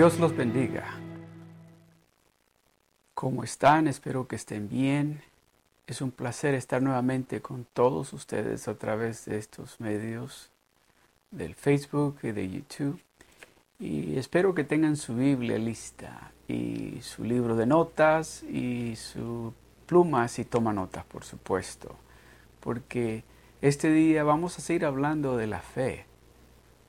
Dios los bendiga. ¿Cómo están? Espero que estén bien. Es un placer estar nuevamente con todos ustedes a través de estos medios del Facebook y de YouTube. Y espero que tengan su Biblia lista y su libro de notas y su pluma si toma notas, por supuesto. Porque este día vamos a seguir hablando de la fe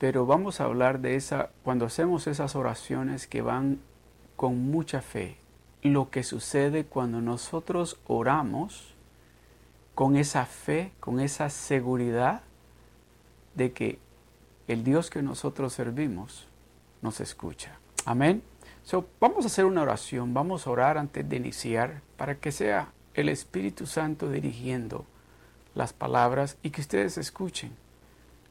pero vamos a hablar de esa, cuando hacemos esas oraciones que van con mucha fe, lo que sucede cuando nosotros oramos con esa fe, con esa seguridad de que el Dios que nosotros servimos nos escucha. Amén. So, vamos a hacer una oración, vamos a orar antes de iniciar para que sea el Espíritu Santo dirigiendo las palabras y que ustedes escuchen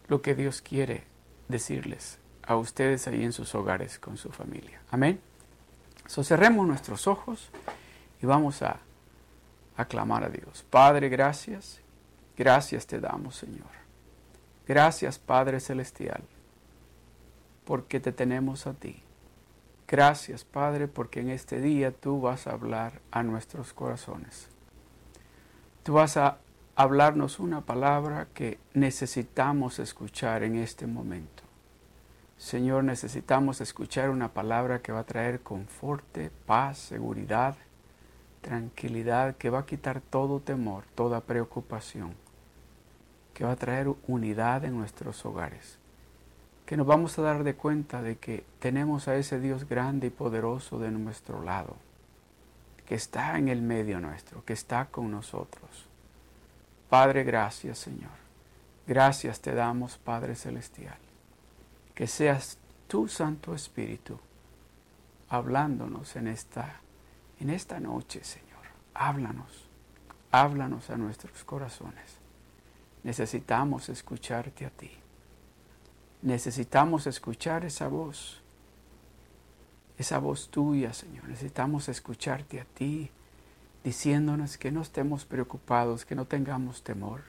lo que Dios quiere decirles a ustedes ahí en sus hogares con su familia. Amén. So, cerremos nuestros ojos y vamos a aclamar a Dios. Padre, gracias. Gracias te damos, Señor. Gracias, Padre Celestial, porque te tenemos a ti. Gracias, Padre, porque en este día tú vas a hablar a nuestros corazones. Tú vas a hablarnos una palabra que necesitamos escuchar en este momento. Señor, necesitamos escuchar una palabra que va a traer conforte, paz, seguridad, tranquilidad, que va a quitar todo temor, toda preocupación, que va a traer unidad en nuestros hogares, que nos vamos a dar de cuenta de que tenemos a ese Dios grande y poderoso de nuestro lado, que está en el medio nuestro, que está con nosotros Padre, gracias Señor. Gracias te damos, Padre Celestial. Que seas tu Santo Espíritu hablándonos en esta, en esta noche, Señor. Háblanos, háblanos a nuestros corazones. Necesitamos escucharte a ti. Necesitamos escuchar esa voz, esa voz tuya, Señor. Necesitamos escucharte a ti diciéndonos que no estemos preocupados, que no tengamos temor,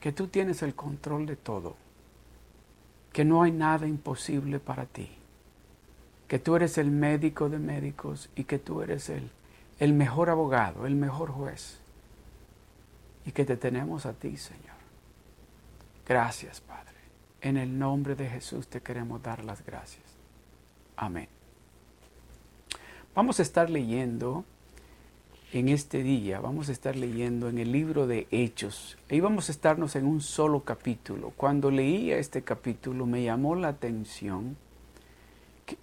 que tú tienes el control de todo, que no hay nada imposible para ti, que tú eres el médico de médicos y que tú eres el, el mejor abogado, el mejor juez, y que te tenemos a ti, Señor. Gracias, Padre. En el nombre de Jesús te queremos dar las gracias. Amén. Vamos a estar leyendo en este día vamos a estar leyendo en el libro de Hechos. Ahí vamos a estarnos en un solo capítulo. Cuando leía este capítulo me llamó la atención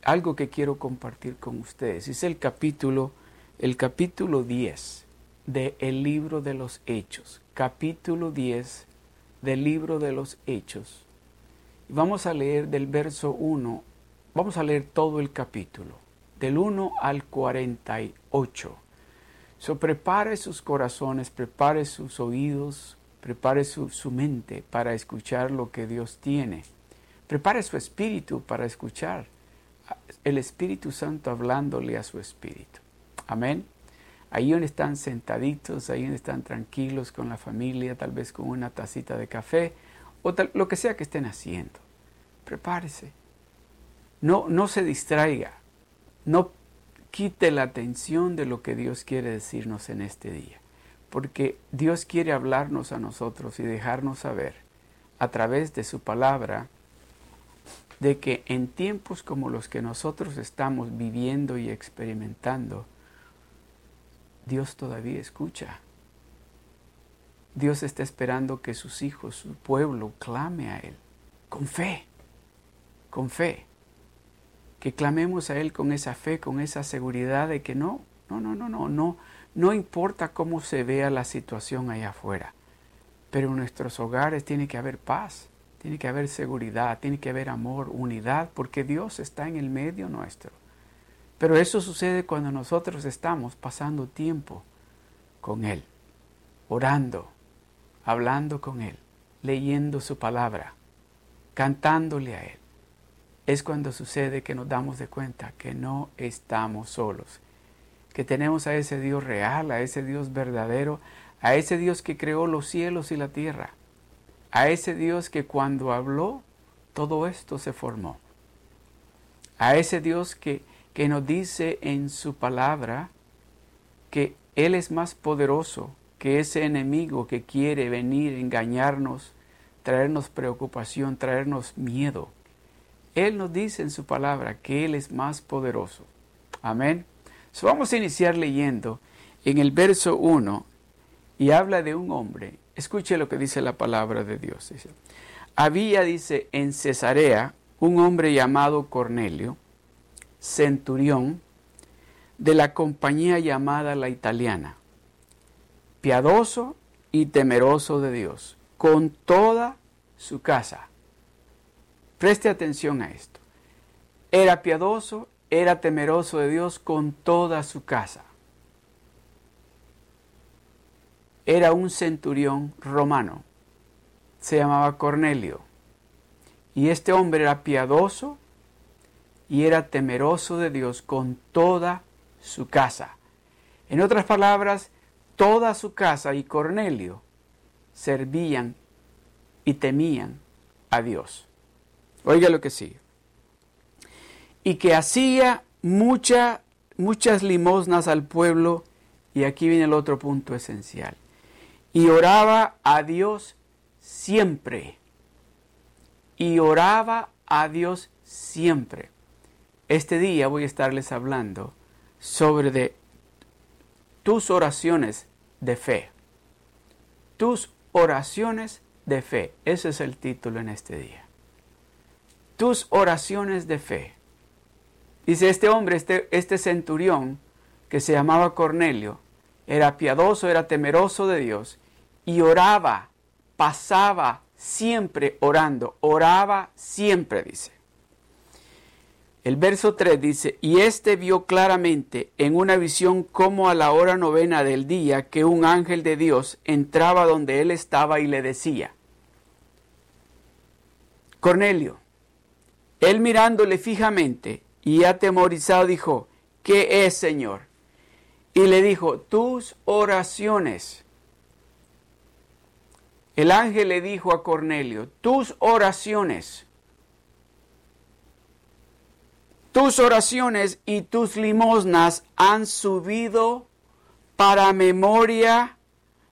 algo que quiero compartir con ustedes. Es el capítulo, el capítulo 10 del el libro de los Hechos. Capítulo 10 del libro de los Hechos. Vamos a leer del verso 1, vamos a leer todo el capítulo, del 1 al 48. Prepare sus corazones, prepare sus oídos, prepare su, su mente para escuchar lo que Dios tiene. Prepare su espíritu para escuchar el Espíritu Santo hablándole a su espíritu. Amén. Ahí donde están sentaditos, ahí donde están tranquilos con la familia, tal vez con una tacita de café o tal, lo que sea que estén haciendo. Prepárese. No, no se distraiga. No quite la atención de lo que Dios quiere decirnos en este día. Porque Dios quiere hablarnos a nosotros y dejarnos saber a través de su palabra de que en tiempos como los que nosotros estamos viviendo y experimentando, Dios todavía escucha. Dios está esperando que sus hijos, su pueblo, clame a Él con fe, con fe que clamemos a Él con esa fe, con esa seguridad de que no, no, no, no, no, no, no importa cómo se vea la situación allá afuera, pero en nuestros hogares tiene que haber paz, tiene que haber seguridad, tiene que haber amor, unidad, porque Dios está en el medio nuestro. Pero eso sucede cuando nosotros estamos pasando tiempo con Él, orando, hablando con Él, leyendo su palabra, cantándole a Él es cuando sucede que nos damos de cuenta que no estamos solos, que tenemos a ese Dios real, a ese Dios verdadero, a ese Dios que creó los cielos y la tierra, a ese Dios que cuando habló, todo esto se formó. a ese Dios que, que nos dice en su palabra que Él es más poderoso que ese enemigo que quiere venir, engañarnos, traernos preocupación, traernos miedo. Él nos dice en su palabra que Él es más poderoso. Amén. vamos a iniciar leyendo en el verso 1 y habla de un hombre. Escuche lo que dice la palabra de Dios. Había, dice, en Cesarea un hombre llamado Cornelio, centurión, de la compañía llamada la italiana piadoso y temeroso de Dios, con toda su casa. Preste atención a esto. Era piadoso, era temeroso de Dios con toda su casa. Era un centurión romano. Se llamaba Cornelio. Y este hombre era piadoso y era temeroso de Dios con toda su casa. En otras palabras, toda su casa y Cornelio servían y temían a Dios. Oiga lo que sigue. Y que hacía mucha, muchas limosnas al pueblo, y aquí viene el otro punto esencial. Y oraba a Dios siempre. Y oraba a Dios siempre. Este día voy a estarles hablando sobre tus oraciones de fe. Tus oraciones de fe. Ese es el título en este día. Tus oraciones de fe. Dice este hombre, este, este centurión, que se llamaba Cornelio, era piadoso, era temeroso de Dios y oraba, pasaba siempre orando, oraba siempre, dice. El verso 3 dice, y éste vio claramente en una visión como a la hora novena del día que un ángel de Dios entraba donde él estaba y le decía, Cornelio, él mirándole fijamente y atemorizado dijo, ¿qué es, Señor? Y le dijo, tus oraciones. El ángel le dijo a Cornelio, tus oraciones Tus oraciones y tus limosnas han subido para memoria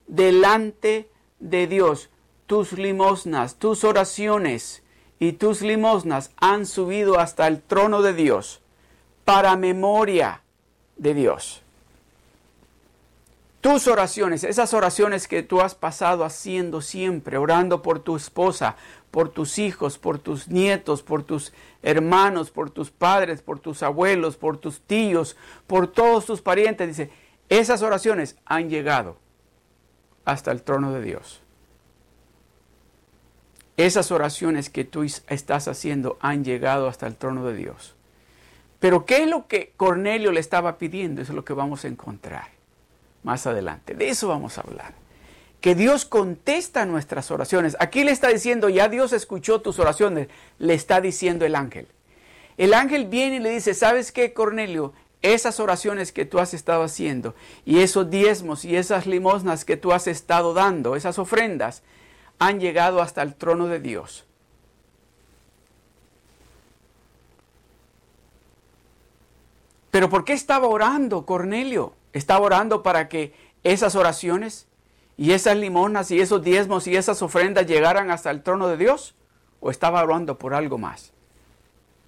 delante de Dios. Tus limosnas, tus oraciones y tus limosnas han subido hasta el trono de Dios para memoria de Dios. Tus oraciones, esas oraciones que tú has pasado haciendo siempre, orando por tu esposa, por tus hijos, por tus nietos, por tus hermanos, por tus padres, por tus abuelos, por tus tíos, por todos tus parientes. Dice, esas oraciones han llegado hasta el trono de Dios. Esas oraciones que tú estás haciendo han llegado hasta el trono de Dios. Pero ¿qué es lo que Cornelio le estaba pidiendo? Eso es lo que vamos a encontrar más adelante. De eso vamos a hablar que Dios contesta nuestras oraciones. Aquí le está diciendo, ya Dios escuchó tus oraciones, le está diciendo el ángel. El ángel viene y le dice, ¿sabes qué, Cornelio? Esas oraciones que tú has estado haciendo y esos diezmos y esas limosnas que tú has estado dando, esas ofrendas, han llegado hasta el trono de Dios. Pero ¿por qué estaba orando Cornelio? Estaba orando para que esas oraciones y esas limonas y esos diezmos y esas ofrendas llegaran hasta el trono de Dios? ¿O estaba orando por algo más?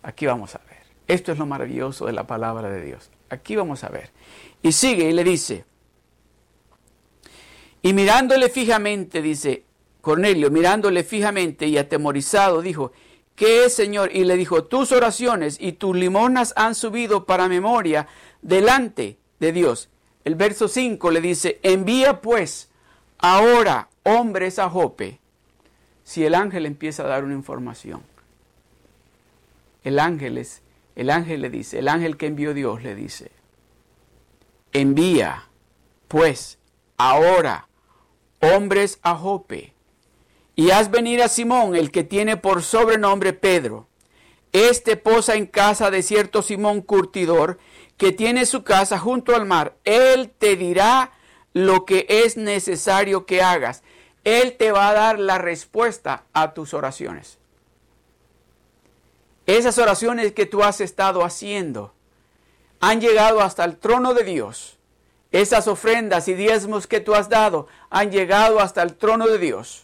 Aquí vamos a ver. Esto es lo maravilloso de la palabra de Dios. Aquí vamos a ver. Y sigue y le dice, y mirándole fijamente, dice Cornelio, mirándole fijamente y atemorizado, dijo, ¿qué es, Señor? Y le dijo, tus oraciones y tus limonas han subido para memoria delante de Dios. El verso 5 le dice, envía pues Ahora, hombres a Jope, si el ángel empieza a dar una información, el ángel, es, el ángel le dice, el ángel que envió Dios le dice, envía pues ahora hombres a Jope y haz venir a Simón, el que tiene por sobrenombre Pedro. Este posa en casa de cierto Simón curtidor, que tiene su casa junto al mar. Él te dirá lo que es necesario que hagas. Él te va a dar la respuesta a tus oraciones. Esas oraciones que tú has estado haciendo han llegado hasta el trono de Dios. Esas ofrendas y diezmos que tú has dado han llegado hasta el trono de Dios.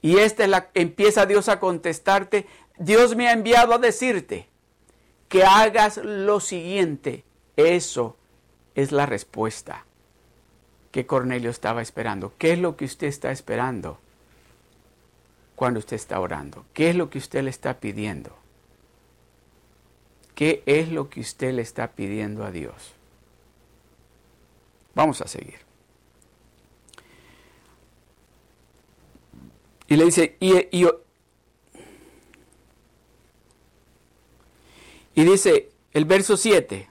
Y esta la, empieza Dios a contestarte. Dios me ha enviado a decirte que hagas lo siguiente. Eso es la respuesta que Cornelio estaba esperando. ¿Qué es lo que usted está esperando cuando usted está orando? ¿Qué es lo que usted le está pidiendo? ¿Qué es lo que usted le está pidiendo a Dios? Vamos a seguir. Y le dice, y, y dice el verso 7,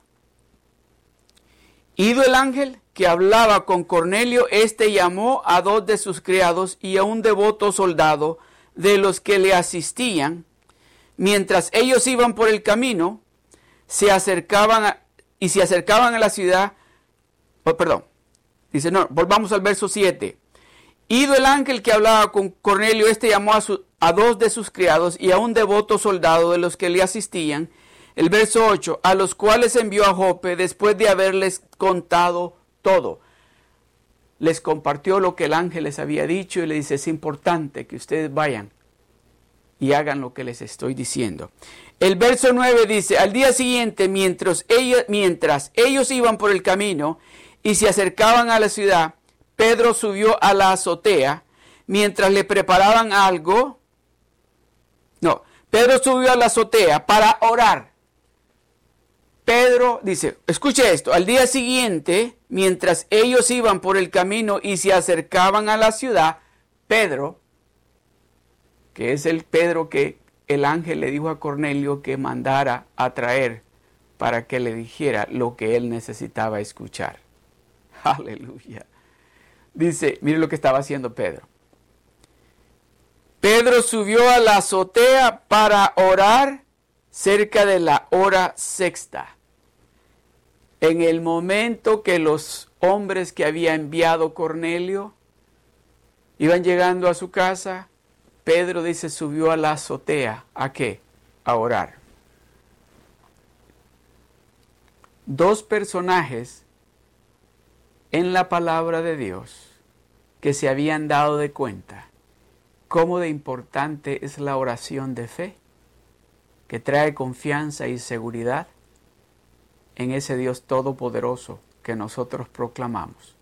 Ido el ángel que hablaba con Cornelio, éste llamó a dos de sus criados y a un devoto soldado de los que le asistían. Mientras ellos iban por el camino, se acercaban y se acercaban a la ciudad. Oh, perdón, dice, no, volvamos al verso 7. Ido el ángel que hablaba con Cornelio, este llamó a, dos de sus criados y a un devoto soldado de los que le asistían el verso 8, a los cuales envió a Jope después de haberles contado todo. Les compartió lo que el ángel les había dicho y le dice, es importante que ustedes vayan y hagan lo que les estoy diciendo. El verso 9 dice, al día siguiente, ellos, mientras ellos iban por el camino y se acercaban a la ciudad, Pedro subió a la azotea mientras le preparaban algo. No, Pedro subió a la azotea para orar. Pedro dice, escuche esto, al día siguiente, mientras ellos iban por el camino y se acercaban a la ciudad, Pedro, que es el Pedro que el ángel le dijo a Cornelio que mandara a traer para que le dijera lo que él necesitaba escuchar. Aleluya. Dice, mire lo que estaba haciendo Pedro. Pedro subió a la azotea para orar cerca de la hora sexta en el momento que los hombres que había enviado Cornelio iban llegando a su casa, Pedro dice subió a la azotea. ¿A qué? A orar. Dos personajes en la palabra de Dios que se habían dado de cuenta cómo de importante es la oración de fe, que trae confianza y seguridad en ese Dios todopoderoso que nosotros proclamamos.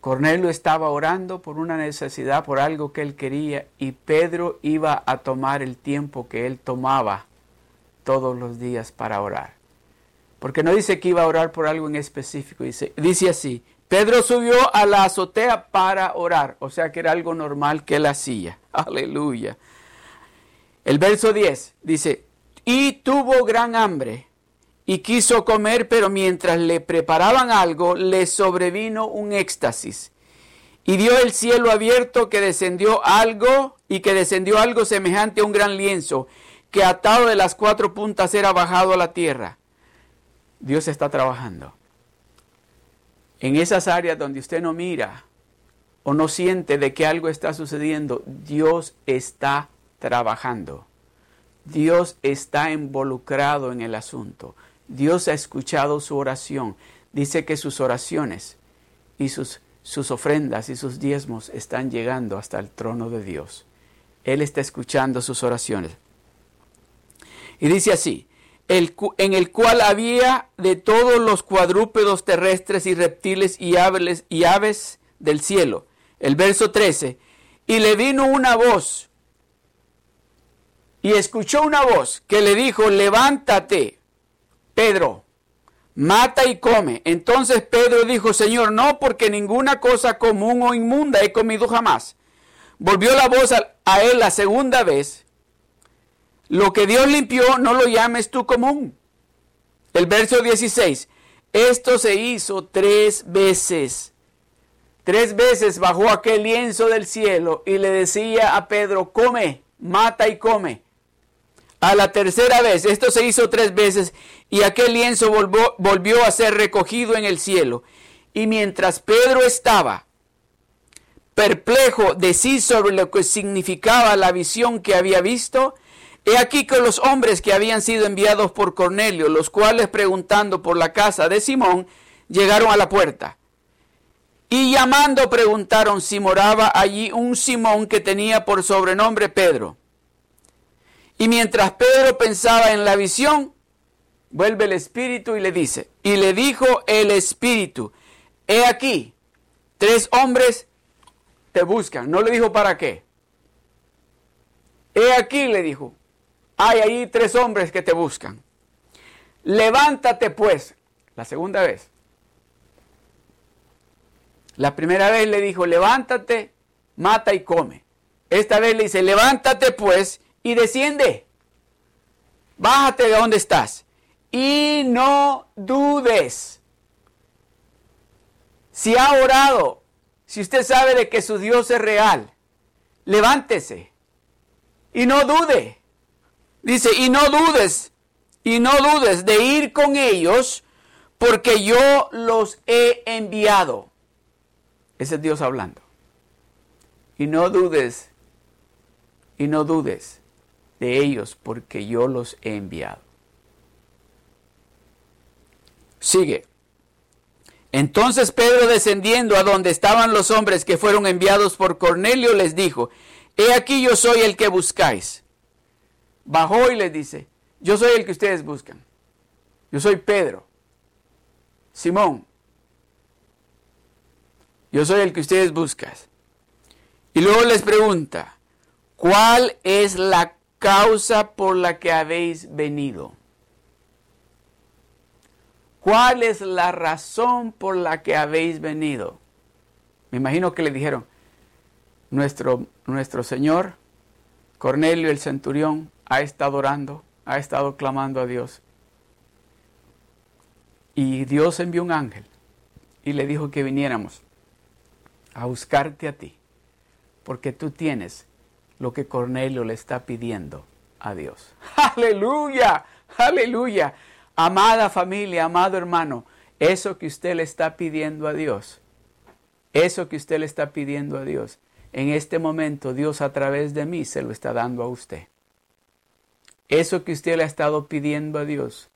Cornelio estaba orando por una necesidad, por algo que él quería, y Pedro iba a tomar el tiempo que él tomaba todos los días para orar. Porque no dice que iba a orar por algo en específico, dice, dice así, Pedro subió a la azotea para orar, o sea que era algo normal que él hacía. Aleluya. El verso 10 dice, y tuvo gran hambre y quiso comer, pero mientras le preparaban algo, le sobrevino un éxtasis. Y vio el cielo abierto que descendió algo y que descendió algo semejante a un gran lienzo, que atado de las cuatro puntas era bajado a la tierra. Dios está trabajando. En esas áreas donde usted no mira o no siente de que algo está sucediendo, Dios está trabajando. Dios está involucrado en el asunto. Dios ha escuchado su oración. Dice que sus oraciones y sus, sus ofrendas y sus diezmos están llegando hasta el trono de Dios. Él está escuchando sus oraciones. Y dice así, en el cual había de todos los cuadrúpedos terrestres y reptiles y aves, y aves del cielo. El verso 13. Y le vino una voz, y escuchó una voz que le dijo, levántate, Pedro, mata y come. Entonces Pedro dijo, Señor, no, porque ninguna cosa común o inmunda he comido jamás. Volvió la voz a, él la segunda vez. Lo que Dios limpió, no lo llames tú común. El verso 16. Esto se hizo tres veces. Tres veces bajó aquel lienzo del cielo y le decía a Pedro, come, mata y come. A la tercera vez, esto se hizo tres veces, y aquel lienzo volvió, a ser recogido en el cielo. Y mientras Pedro estaba perplejo de sí sobre lo que significaba la visión que había visto, He aquí que los hombres que habían sido enviados por Cornelio, los cuales preguntando por la casa de Simón, llegaron a la puerta. Y llamando preguntaron si moraba allí un Simón que tenía por sobrenombre Pedro. Y mientras Pedro pensaba en la visión, vuelve el Espíritu y le dice, y le dijo el Espíritu, he aquí, tres hombres te buscan. No le dijo para qué. He aquí, le dijo, hay ahí tres hombres que te buscan. Levántate pues, la segunda vez. La primera vez le dijo, levántate, mata y come. Esta vez le dice, levántate pues y desciende. Bájate de donde estás. Y no dudes. Si ha orado, si usted sabe de que su Dios es real, levántese y no dude. Dice, y no dudes, y no dudes de ir con ellos, porque yo los he enviado. Ese es Dios hablando. Y no dudes, y no dudes de ellos, porque yo los he enviado. Sigue. Entonces Pedro descendiendo a donde estaban los hombres que fueron enviados por Cornelio les dijo, He aquí yo soy el que buscáis bajó y les dice, yo soy el que ustedes buscan. Yo soy Pedro. Simón. Yo soy el que ustedes buscan. Y luego les pregunta, ¿cuál es la causa por la que habéis venido? ¿Cuál es la razón por la que habéis venido? Me imagino que le dijeron, nuestro, nuestro Señor, Cornelio el centurión, ha estado orando, ha estado clamando a Dios. Y Dios envió un ángel y le dijo que viniéramos a buscarte a ti, porque tú tienes lo que Cornelio le está pidiendo a Dios. Aleluya, aleluya. Amada familia, amado hermano, eso que usted le está pidiendo a Dios, eso que usted le está pidiendo a Dios, en este momento Dios a través de mí se lo está dando a usted. Eso que usted le ha estado pidiendo a Dios,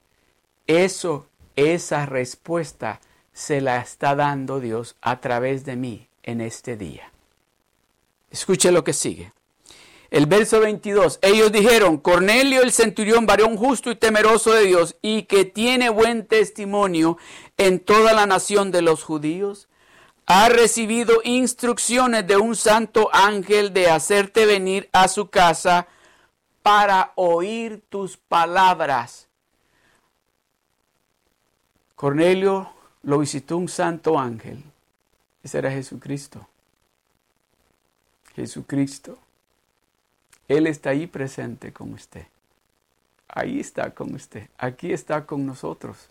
eso, esa respuesta se la está dando Dios a través de mí en este día. Escuche lo que sigue. El verso 22. Ellos dijeron, Cornelio el centurión, varón justo y temeroso de Dios, y que tiene buen testimonio en toda la nación de los judíos, ha recibido instrucciones de un santo ángel de hacerte venir a su casa para oír tus palabras. Cornelio lo visitó un santo ángel. Ese era Jesucristo. Jesucristo. Él está ahí presente con usted. Ahí está con usted. Aquí está con nosotros.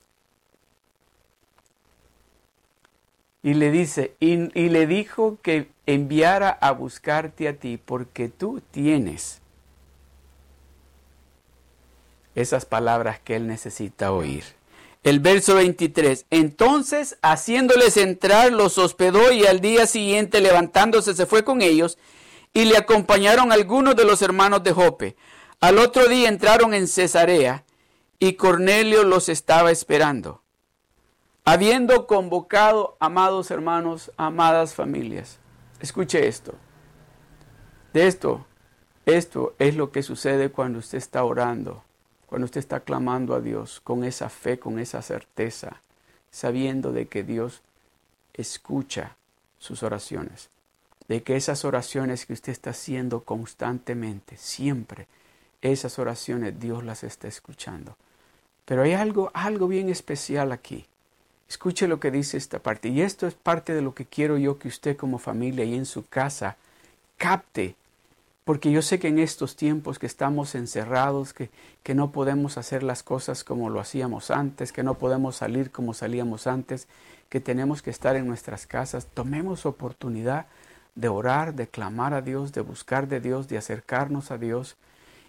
Y le dice, y, y, le dijo que enviara a buscarte a ti porque tú tienes esas palabras que él necesita oír. El verso 23. Entonces, haciéndoles entrar, los hospedó y al día siguiente, levantándose, se fue con ellos y le acompañaron algunos de los hermanos de Jope. Al otro día entraron en Cesarea y Cornelio los estaba esperando. Habiendo convocado, amados hermanos, amadas familias, escuche esto. De esto, esto es lo que sucede cuando usted está orando cuando usted está clamando a Dios con esa fe, con esa certeza, sabiendo de que Dios escucha sus oraciones, de que esas oraciones que usted está haciendo constantemente, siempre, esas oraciones Dios las está escuchando. Pero hay algo, algo bien especial aquí. Escuche lo que dice esta parte. Y esto es parte de lo que quiero yo que usted como familia y en su casa capte porque yo sé que en estos tiempos que estamos encerrados, que, que, no podemos hacer las cosas como lo hacíamos antes, que no podemos salir como salíamos antes, que tenemos que estar en nuestras casas, tomemos oportunidad de orar, de clamar a Dios, de buscar de Dios, de acercarnos a Dios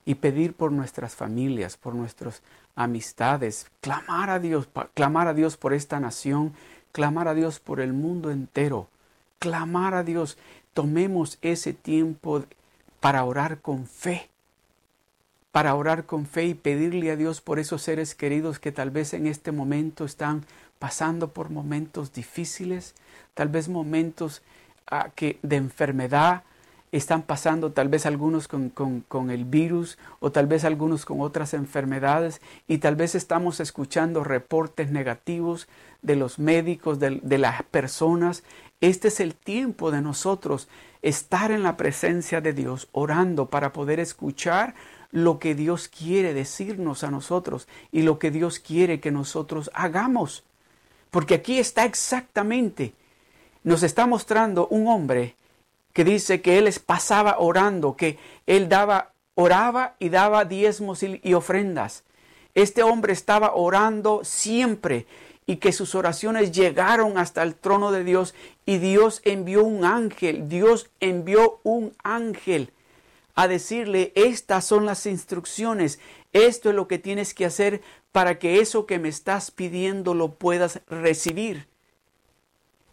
y pedir por nuestras familias, por nuestras amistades, clamar a Dios, clamar a Dios por esta nación, clamar a Dios por el mundo entero, clamar a Dios. Tomemos ese tiempo para orar con fe. para orar con fe y pedirle a Dios por esos seres queridos que tal vez en este momento están pasando por momentos difíciles, tal vez momentos ah, que, de enfermedad, están pasando tal vez algunos con, con, el virus o tal vez algunos con otras enfermedades y tal vez estamos escuchando reportes negativos de los médicos, de, de las personas. Este es el tiempo de nosotros estar en la presencia de Dios, orando para poder escuchar lo que Dios quiere decirnos a nosotros y lo que Dios quiere que nosotros hagamos. Porque aquí está exactamente, nos está mostrando un hombre que dice que él pasaba orando, que él daba, oraba y daba diezmos y, ofrendas. Este hombre estaba orando siempre y que sus oraciones llegaron hasta el trono de Dios y Dios envió un ángel, Dios envió un ángel a decirle, estas son las instrucciones, esto es lo que tienes que hacer para que eso que me estás pidiendo lo puedas recibir.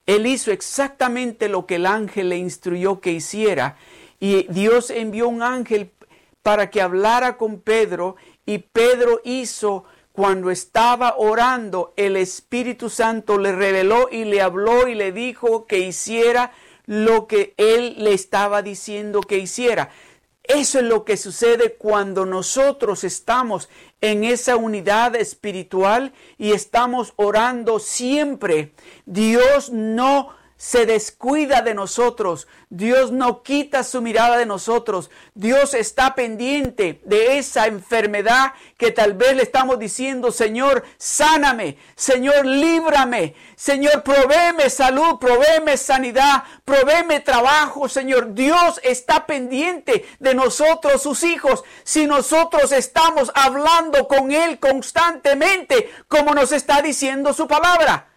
Él hizo exactamente lo que el ángel le instruyó que hiciera y Dios envió un ángel para que hablara con Pedro y Pedro hizo cuando estaba orando, el Espíritu Santo le reveló y le habló y le dijo que hiciera lo que él le estaba diciendo que hiciera. Eso es lo que sucede cuando nosotros estamos en esa unidad espiritual y estamos orando siempre. Dios no se descuida de nosotros, Dios no quita su mirada de nosotros, Dios está pendiente de esa enfermedad que tal vez le estamos diciendo, Señor, sáname, Señor, líbrame, Señor, provéeme salud, provéeme sanidad, provéeme trabajo, Señor. Dios está pendiente de nosotros, sus hijos, si nosotros estamos hablando con Él constantemente, como nos está diciendo su palabra.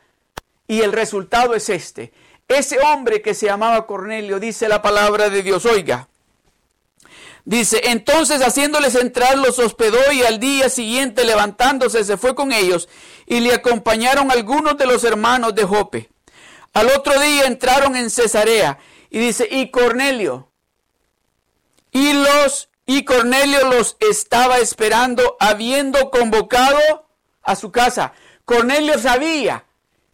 Y el resultado es este ese hombre que se llamaba Cornelio, dice la palabra de Dios, oiga. Dice, entonces haciéndoles entrar los hospedó y al día siguiente levantándose se fue con ellos y le acompañaron algunos de los hermanos de Jope. Al otro día entraron en Cesarea y dice, y Cornelio, y los, y Cornelio los estaba esperando habiendo convocado a su casa. Cornelio sabía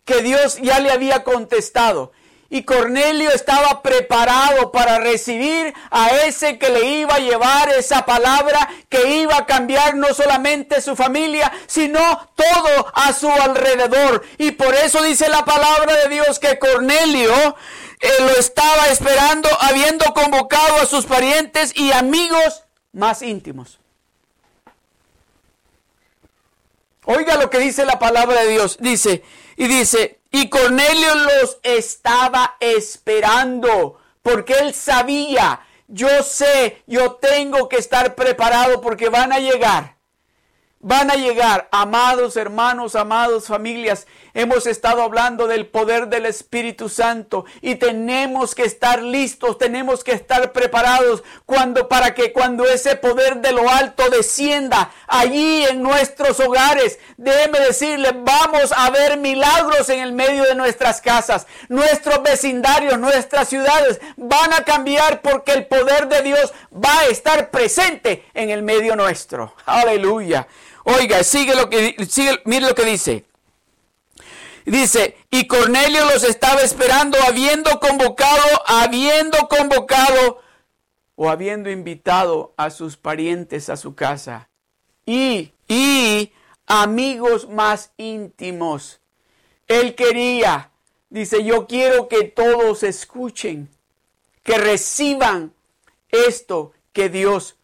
que Dios ya le había contestado y Cornelio estaba preparado para recibir a ese que le iba a llevar esa palabra que iba a cambiar no solamente su familia, sino todo a su alrededor. Y por eso dice la palabra de Dios que Cornelio eh, lo estaba esperando habiendo convocado a sus parientes y amigos más íntimos. Oiga lo que dice la palabra de Dios. Dice, y dice, y Cornelio los estaba esperando porque él sabía, yo sé, yo tengo que estar preparado porque van a llegar. Van a llegar, amados hermanos, amados familias, Hemos estado hablando del poder del Espíritu Santo y tenemos que estar listos, tenemos que estar preparados cuando para que cuando ese poder de lo alto descienda allí en nuestros hogares, déjeme decirle, vamos a ver milagros en el medio de nuestras casas, nuestros vecindarios, nuestras ciudades van a cambiar porque el poder de Dios va a estar presente en el medio nuestro. Aleluya. Oiga, sigue lo que sigue, mire lo que dice. Dice, y Cornelio los estaba esperando habiendo convocado, habiendo convocado o habiendo invitado a sus parientes a su casa. Y, y amigos más íntimos. Él quería, dice, yo quiero que todos escuchen, que reciban esto que Dios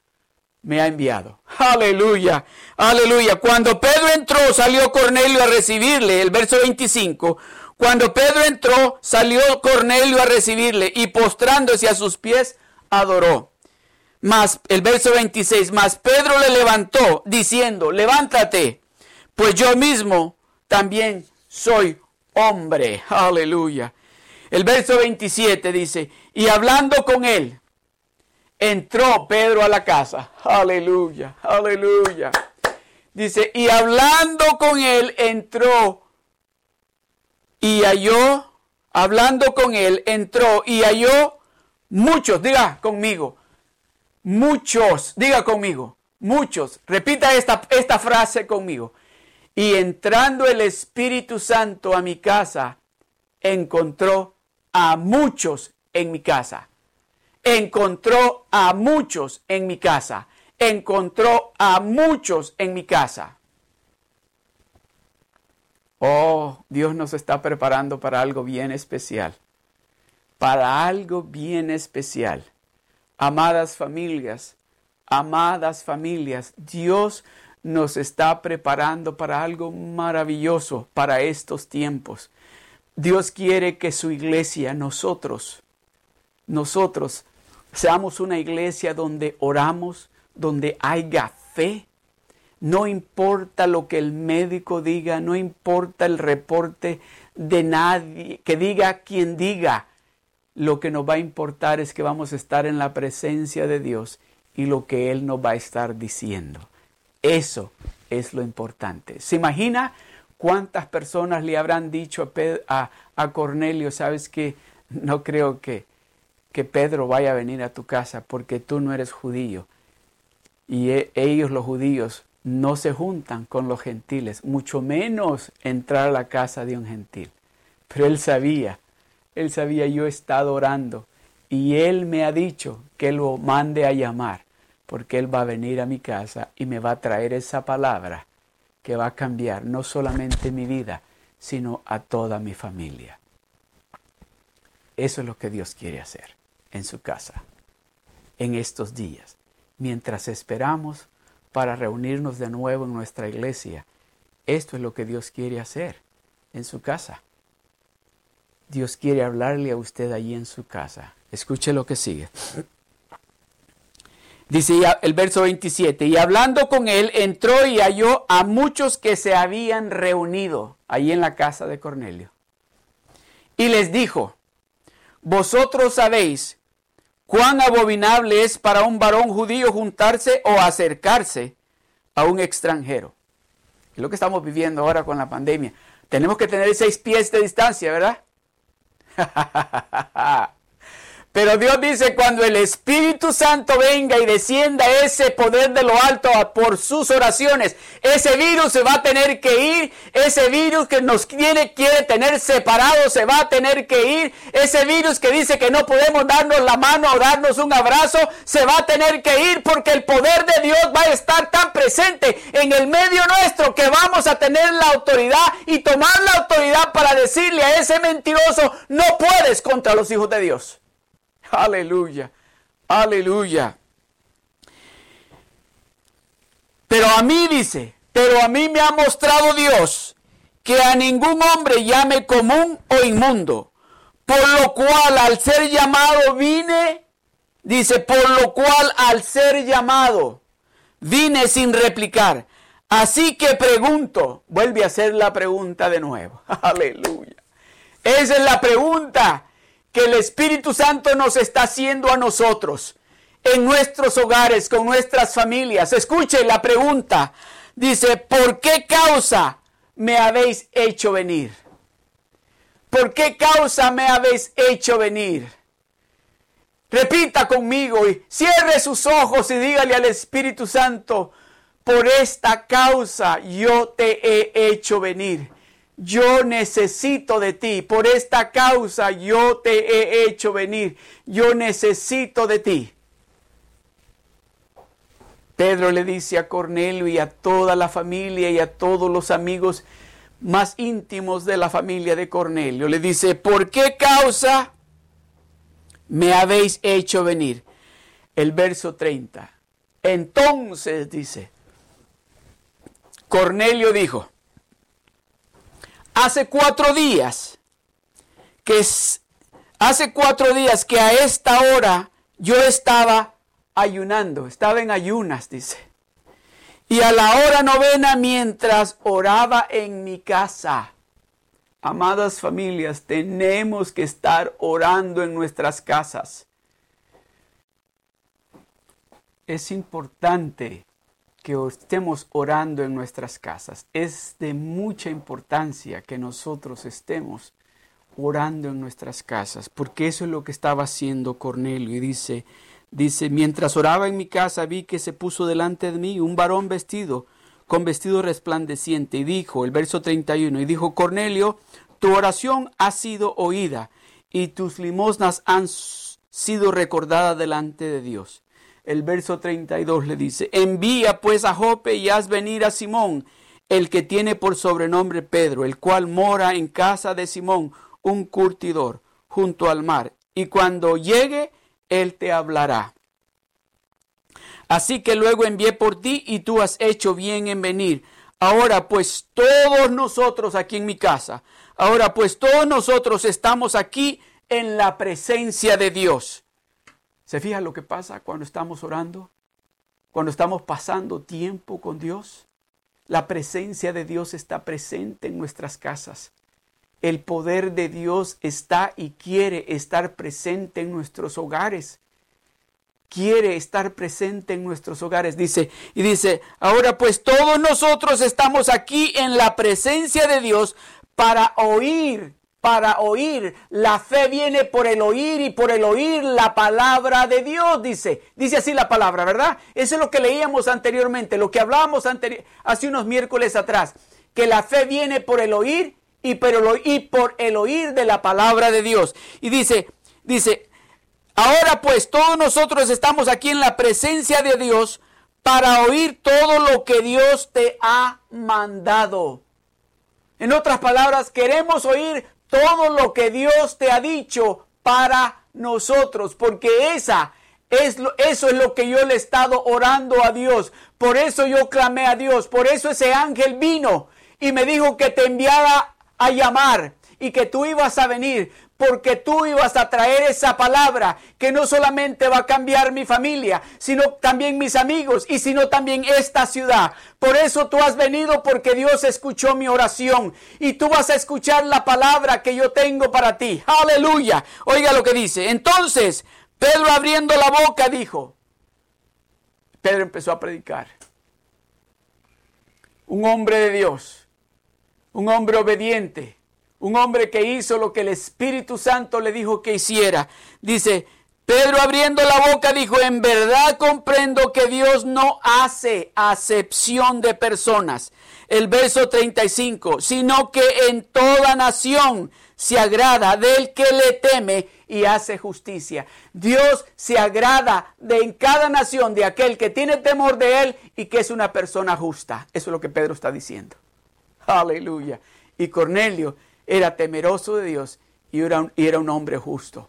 me ha enviado. Aleluya, aleluya. Cuando Pedro entró, salió Cornelio a recibirle, el verso 25. Cuando Pedro entró, salió Cornelio a recibirle y postrándose a sus pies, adoró. Más, el verso 26, más Pedro le levantó diciendo, levántate, pues yo mismo también soy hombre. Aleluya. El verso 27 dice, y hablando con él, entró Pedro a la casa. Aleluya, aleluya. Dice, y hablando con él, entró y halló, hablando con él, entró y halló muchos, diga conmigo, muchos, diga conmigo, muchos, repita esta, esta frase conmigo. Y entrando el Espíritu Santo a mi casa, encontró a muchos en mi casa. Encontró a muchos en mi casa. Encontró a muchos en mi casa. Oh, Dios nos está preparando para algo bien especial. Para algo bien especial. Amadas familias, amadas familias, Dios nos está preparando para algo maravilloso para estos tiempos. Dios quiere que su iglesia, nosotros, nosotros, seamos una iglesia donde oramos, donde haya fe. No importa lo que el médico diga, no importa el reporte de nadie, que diga quien diga. Lo que nos va a importar es que vamos a estar en la presencia de Dios y lo que Él nos va a estar diciendo. Eso es lo importante. ¿Se imagina cuántas personas le habrán dicho a, a, Cornelio, sabes que no creo que, que Pedro vaya a venir a tu casa porque tú no eres judío? Y e, ellos los judíos no se juntan con los gentiles, mucho menos entrar a la casa de un gentil. Pero él sabía, él sabía, yo he estado orando y él me ha dicho que lo mande a llamar porque Él va a venir a mi casa y me va a traer esa palabra que va a cambiar no solamente mi vida, sino a toda mi familia. Eso es lo que Dios quiere hacer en su casa, en estos días, mientras esperamos para reunirnos de nuevo en nuestra iglesia. Esto es lo que Dios quiere hacer en su casa. Dios quiere hablarle a usted allí en su casa. Escuche lo que sigue. Dice el verso 27, y hablando con él, entró y halló a muchos que se habían reunido ahí en la casa de Cornelio. Y les dijo, vosotros sabéis cuán abominable es para un varón judío juntarse o acercarse a un extranjero. Es lo que estamos viviendo ahora con la pandemia. Tenemos que tener seis pies de distancia, ¿verdad? Pero Dios dice, cuando el Espíritu Santo venga y descienda ese poder de lo alto por sus oraciones, ese virus se va a tener que ir, ese virus que nos quiere, quiere tener separados se va a tener que ir, ese virus que dice que no podemos darnos la mano o darnos un abrazo, se va a tener que ir porque el poder de Dios va a estar tan presente en el medio nuestro que vamos a tener la autoridad y tomar la autoridad para decirle a ese mentiroso, no puedes contra los hijos de Dios. Aleluya, aleluya. Pero a mí dice, pero a mí me ha mostrado Dios que a ningún hombre llame común o inmundo, por lo cual al ser llamado vine, dice, por lo cual al ser llamado vine sin replicar. Así que pregunto, vuelve a hacer la pregunta de nuevo. Aleluya. Esa es la pregunta que el Espíritu Santo nos está haciendo a nosotros en nuestros hogares, con nuestras familias. Escuche la pregunta. Dice, ¿por qué causa me habéis hecho venir? ¿Por qué causa me habéis hecho venir? Repita conmigo y cierre sus ojos y dígale al Espíritu Santo, por esta causa yo te he hecho venir yo necesito de ti, por esta causa yo te he hecho venir, yo necesito de ti. Pedro le dice a Cornelio y a toda la familia y a todos los amigos más íntimos de la familia de Cornelio, le dice, ¿por qué causa me habéis hecho venir? El verso 30. Entonces dice, Cornelio dijo, hace cuatro días que hace cuatro días que a esta hora yo estaba ayunando, estaba en ayunas, dice. Y a la hora novena mientras oraba en mi casa. Amadas familias, tenemos que estar orando en nuestras casas. Es importante que estemos orando en nuestras casas. Es de mucha importancia que nosotros estemos orando en nuestras casas, porque eso es lo que estaba haciendo Cornelio y dice, Dice, mientras oraba en mi casa vi que se puso delante de mí un varón vestido con vestido resplandeciente y dijo, el verso 31, y dijo, Cornelio, tu oración ha sido oída y tus limosnas han sido recordadas delante de Dios. El verso 32 le dice, envía pues a Jope y haz venir a Simón, el que tiene por sobrenombre Pedro, el cual mora en casa de Simón, un curtidor, junto al mar, y cuando llegue, él te hablará. Así que luego envié por ti y tú has hecho bien en venir. Ahora pues todos nosotros aquí en mi casa, ahora pues todos nosotros estamos aquí en la presencia de Dios. ¿Se fija lo que pasa cuando estamos orando? Cuando estamos pasando tiempo con Dios. La presencia de Dios está presente en nuestras casas. El poder de Dios está y quiere estar presente en nuestros hogares quiere estar presente en nuestros hogares. Dice, y dice, ahora pues todos nosotros estamos aquí en la presencia de Dios para oír, para oír. La fe viene por el oír y por el oír la palabra de Dios, dice. Dice así la palabra, ¿verdad? Eso es lo que leíamos anteriormente, lo que hablábamos hace unos miércoles atrás, que la fe viene por el oír y, pero, y por el oír de la palabra de Dios. Y dice, dice, Ahora pues todos nosotros estamos aquí en la presencia de Dios para oír todo lo que Dios te ha mandado. En otras palabras, queremos oír todo lo que Dios te ha dicho para nosotros, porque esa es lo, eso es lo que yo le he estado orando a Dios. Por eso yo clamé a Dios, por eso ese ángel vino y me dijo que te enviara a llamar y que tú ibas a venir porque tú ibas a traer esa palabra que no solamente va a cambiar mi familia, sino también mis amigos y sino también esta ciudad. Por eso tú has venido porque Dios escuchó mi oración y tú vas a escuchar la palabra que yo tengo para ti. Aleluya. Oiga lo que dice. Entonces, Pedro abriendo la boca dijo, Pedro empezó a predicar. Un hombre de Dios, un hombre obediente, un hombre que hizo lo que el Espíritu Santo le dijo que hiciera. Dice, Pedro abriendo la boca dijo, en verdad comprendo que Dios no hace acepción de personas. El verso 35, sino que en toda nación se agrada del que le teme y hace justicia. Dios se agrada de en cada nación de aquel que tiene temor de él y que es una persona justa. Eso es lo que Pedro está diciendo. Aleluya. Y Cornelio era temeroso de Dios y era, un, era un hombre justo.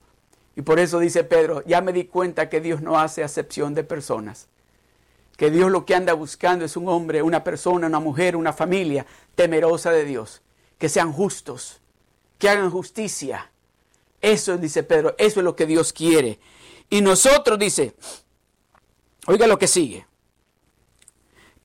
Y por eso dice Pedro, ya me di cuenta que Dios no hace acepción de personas. Que Dios lo que anda buscando es un hombre, una persona, una mujer, una familia temerosa de Dios. Que sean justos, que hagan justicia. Eso dice Pedro, eso es lo que Dios quiere. Y nosotros, dice, oiga lo que sigue.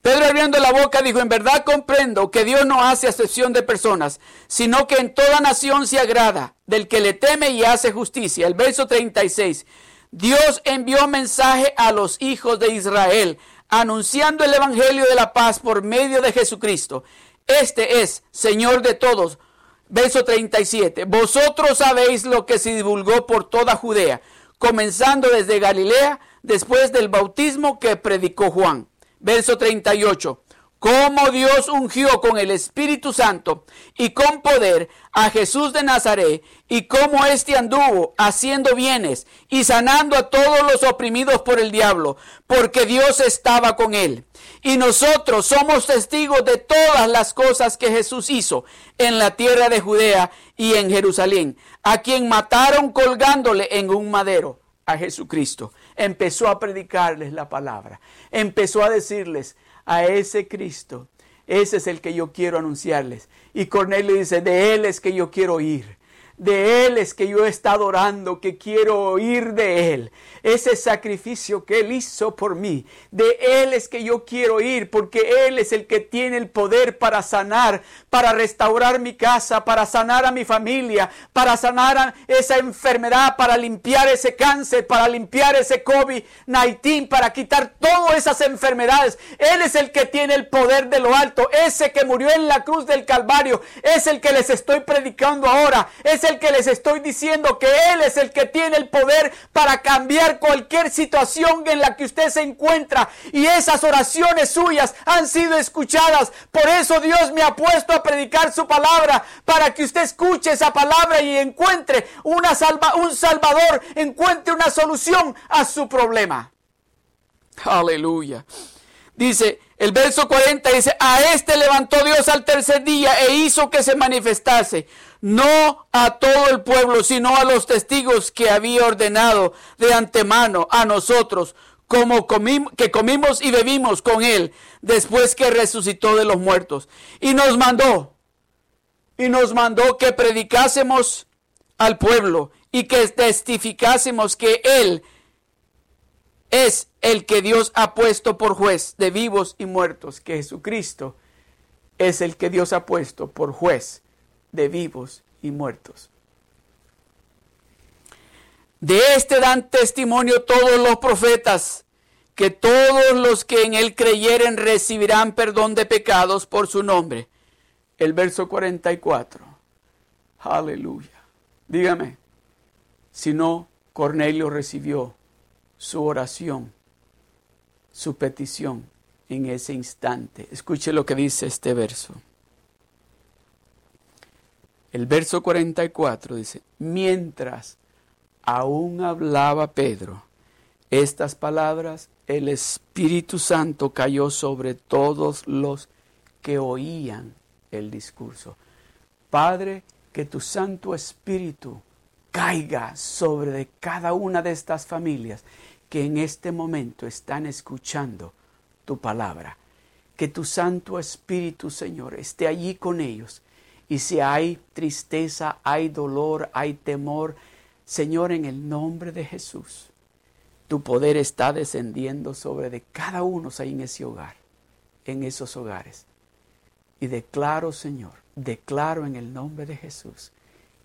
Pedro abriendo la boca dijo, en verdad comprendo que Dios no hace excepción de personas, sino que en toda nación se agrada del que le teme y hace justicia. El verso 36. Dios envió mensaje a los hijos de Israel, anunciando el Evangelio de la paz por medio de Jesucristo. Este es Señor de todos. Verso 37. Vosotros sabéis lo que se divulgó por toda Judea, comenzando desde Galilea, después del bautismo que predicó Juan verso 38. Cómo Dios ungió con el Espíritu Santo y con poder a Jesús de Nazaret y cómo éste anduvo haciendo bienes y sanando a todos los oprimidos por el diablo, porque Dios estaba con él. Y nosotros somos testigos de todas las cosas que Jesús hizo en la tierra de Judea y en Jerusalén, a quien mataron colgándole en un madero a Jesucristo empezó a predicarles la palabra, empezó a decirles a ese Cristo, ese es el que yo quiero anunciarles. Y Cornelio dice, de él es que yo quiero ir. De Él es que yo he estado orando, que quiero oír de Él. Ese sacrificio que Él hizo por mí. De Él es que yo quiero ir, porque Él es el que tiene el poder para sanar, para restaurar mi casa, para sanar a mi familia, para sanar esa enfermedad, para limpiar ese cáncer, para limpiar ese COVID-19, para quitar todas esas enfermedades. Él es el que tiene el poder de lo alto. Ese que murió en la cruz del Calvario es el que les estoy predicando ahora. Es el que les estoy diciendo que Él es el que tiene el poder para cambiar cualquier situación en la que usted se encuentra. Y esas oraciones suyas han sido escuchadas. Por eso Dios me ha puesto a predicar su palabra, para que usted escuche esa palabra y encuentre una salva, un salvador, encuentre una solución a su problema. Aleluya. Dice, el verso 40 dice, a este levantó Dios al tercer día e hizo que se manifestase, no a todo el pueblo, sino a los testigos que había ordenado de antemano a nosotros, como que comimos y bebimos con él después que resucitó de los muertos. Y nos mandó, y nos mandó que predicásemos al pueblo y que testificásemos que él es el que Dios ha puesto por juez de vivos y muertos, que Jesucristo es el que Dios ha puesto por juez de vivos y muertos. De este dan testimonio todos los profetas, que todos los que en él creyeren recibirán perdón de pecados por su nombre. El verso 44. Aleluya. Dígame, si no, Cornelio recibió su oración, su petición en ese instante. Escuche lo que dice este verso. El verso 44 dice, mientras aún hablaba Pedro estas palabras, el Espíritu Santo cayó sobre todos los que oían el discurso. Padre, que tu Santo Espíritu caiga sobre cada una de estas familias que en este momento están escuchando tu palabra. Que tu Santo Espíritu, Señor, esté allí con ellos. Y si hay tristeza, hay dolor, hay temor, Señor, en el nombre de Jesús, tu poder está descendiendo sobre de cada uno ahí en ese hogar, en esos hogares. Y declaro, Señor, declaro en el nombre de Jesús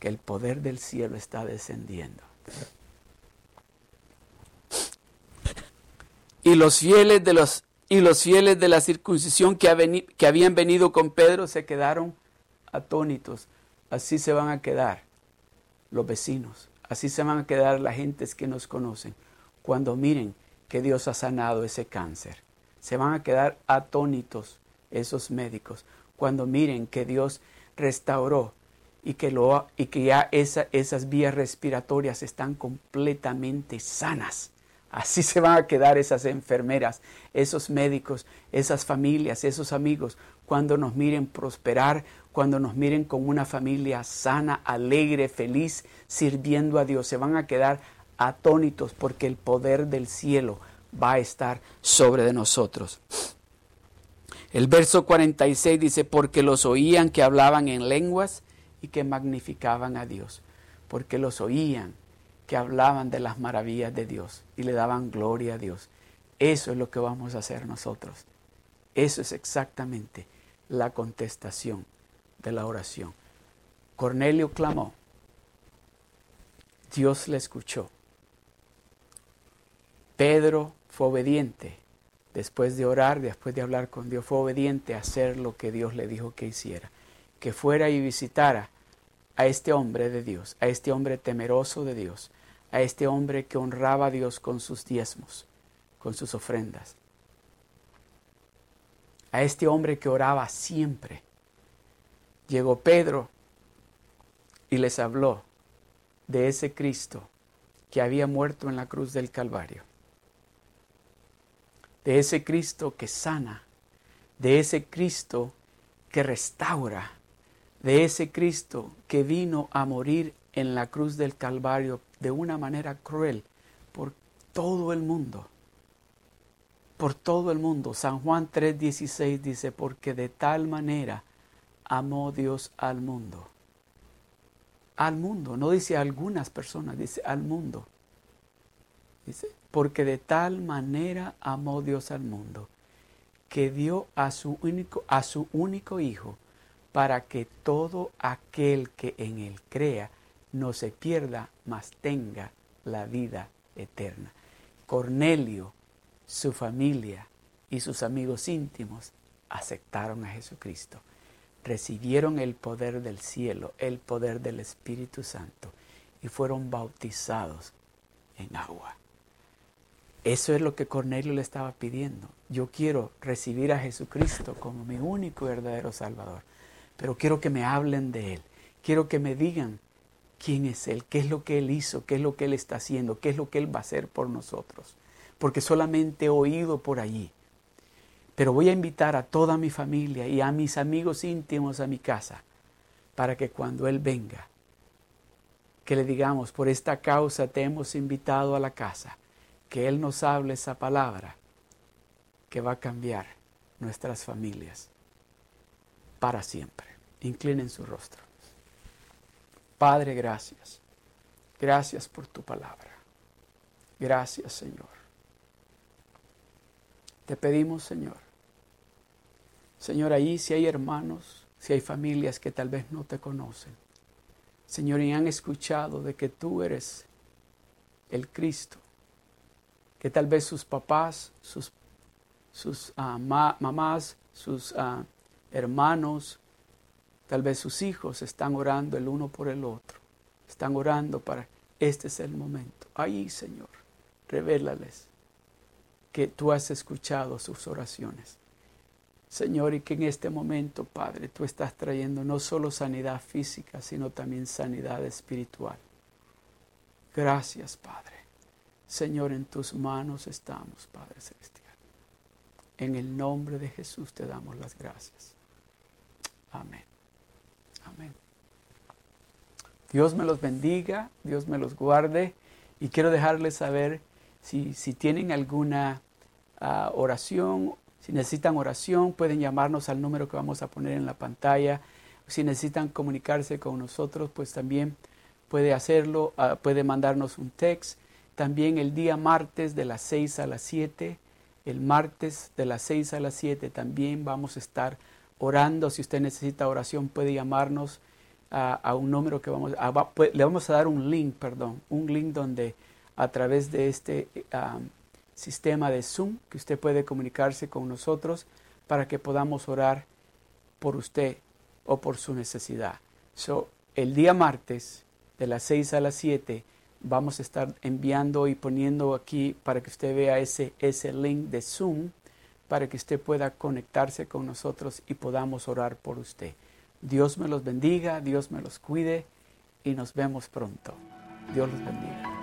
que el poder del cielo está descendiendo. y los fieles de los y los fieles de la circuncisión que, que habían venido con Pedro se quedaron atónitos. Así se van a quedar los vecinos, así se van a quedar las gentes que nos conocen cuando miren que Dios ha sanado ese cáncer. Se van a quedar atónitos esos médicos cuando miren que Dios restauró y que, lo, y que ya esas vías respiratorias están completamente sanas. Así se van a quedar esas enfermeras, esos médicos, esas familias, esos amigos, cuando nos miren prosperar, cuando nos miren con una familia sana, alegre, feliz, sirviendo a Dios. Se van a quedar atónitos porque el poder del cielo va a estar sobre de nosotros. El verso 46 dice, porque los oían que hablaban en lenguas y que magnificaban a Dios, porque los oían que hablaban de las maravillas de Dios y le daban gloria a Dios. Eso es lo que vamos a hacer nosotros. Eso es exactamente la contestación de la oración. Cornelio clamó. Dios le escuchó. Pedro fue obediente. Después de orar, después de hablar con Dios, fue obediente a hacer lo que Dios le dijo que hiciera. Que fuera y visitara a este hombre de Dios, a este hombre temeroso de Dios, a este hombre que honraba a Dios con sus diezmos, con sus ofrendas, a este hombre que oraba siempre. Llegó Pedro y les habló de ese Cristo que había muerto en la cruz del Calvario, de ese Cristo que sana, de ese Cristo que restaura, de ese Cristo que vino a morir en la cruz del Calvario de una manera cruel por todo el mundo. Por todo el mundo. San Juan 3:16 dice, porque de tal manera amó Dios al mundo. Al mundo, no dice a algunas personas, dice al mundo. Dice, porque de tal manera amó Dios al mundo, que dio a su único, a su único Hijo, para que todo aquel que en él crea no se pierda, mas tenga la vida eterna. Cornelio, su familia y sus amigos íntimos aceptaron a Jesucristo. recibieron el poder del cielo, el poder del Espíritu Santo y fueron bautizados en agua. Eso es lo que Cornelio le estaba pidiendo. Yo quiero recibir a Jesucristo como mi único y verdadero Salvador, pero quiero que me hablen de Él. Quiero que me digan quién es Él, qué es lo que Él hizo, qué es lo que Él está haciendo, qué es lo que Él va a hacer por nosotros. Porque solamente he oído por allí. Pero voy a invitar a toda mi familia y a mis amigos íntimos a mi casa para que cuando Él venga, que le digamos, por esta causa te hemos invitado a la casa, que Él nos hable esa palabra que va a cambiar nuestras familias para siempre. Inclinen su rostro. Padre, gracias. Gracias por tu palabra. Gracias, Señor. Te pedimos, Señor. Señor, ahí si hay hermanos, si hay familias que tal vez no te conocen, Señor, y han escuchado de que tú eres el Cristo, que tal vez sus papás, sus, sus ah, mamás, sus ah, hermanos, tal vez sus hijos están orando el uno por el otro, están orando para, este es el momento. Ahí, Señor, revélales que tú has escuchado sus oraciones Señor, y que en este momento, Padre, tú estás trayendo no solo sanidad física, sino también sanidad espiritual. Gracias, Padre. Señor, en tus manos estamos, Padre Celestial. En el nombre de Jesús te damos las gracias. Amén. Amén. Dios me los bendiga, Dios me los guarde y quiero dejarles saber si, si tienen alguna uh, oración si necesitan oración, pueden llamarnos al número que vamos a poner en la pantalla. Si necesitan comunicarse con nosotros, pues también puede hacerlo, ah, puede mandarnos un text. También el día martes de las 6 a las 7, el martes de las 6 a las 7 también vamos a estar orando. Si usted necesita oración, puede llamarnos a, un número que vamos a, le vamos a dar un link, perdón, un link donde a través de este ah, sistema de Zoom que usted puede comunicarse con nosotros para que podamos orar por usted o por su necesidad. So, el día martes de las 6 a las 7 vamos a estar enviando y poniendo aquí para que usted vea ese, ese link de Zoom para que usted pueda conectarse con nosotros y podamos orar por usted. Dios me los bendiga, Dios me los cuide y nos vemos pronto. Dios los bendiga.